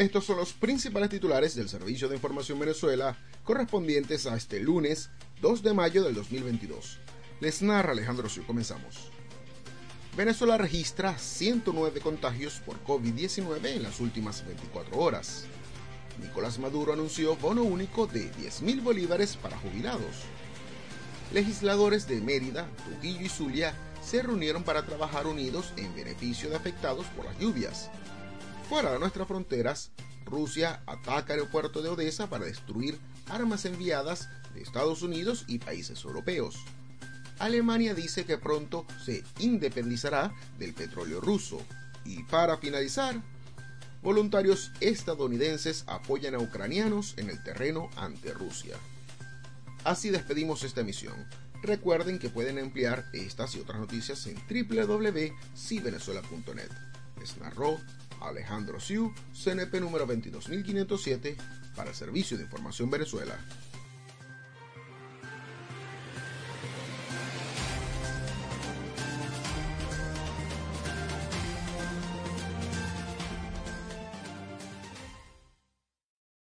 Estos son los principales titulares del Servicio de Información Venezuela correspondientes a este lunes 2 de mayo del 2022. Les narra Alejandro Siu. Comenzamos. Venezuela registra 109 contagios por COVID-19 en las últimas 24 horas. Nicolás Maduro anunció bono único de 10.000 bolívares para jubilados. Legisladores de Mérida, Trujillo y Zulia se reunieron para trabajar unidos en beneficio de afectados por las lluvias. Fuera de nuestras fronteras, Rusia ataca el aeropuerto de Odessa para destruir armas enviadas de Estados Unidos y países europeos. Alemania dice que pronto se independizará del petróleo ruso. Y para finalizar, voluntarios estadounidenses apoyan a ucranianos en el terreno ante Rusia. Así despedimos esta emisión. Recuerden que pueden emplear estas y otras noticias en www.civenezuela.net. Les Alejandro Siu, CNP número 22507, para el Servicio de Información Venezuela.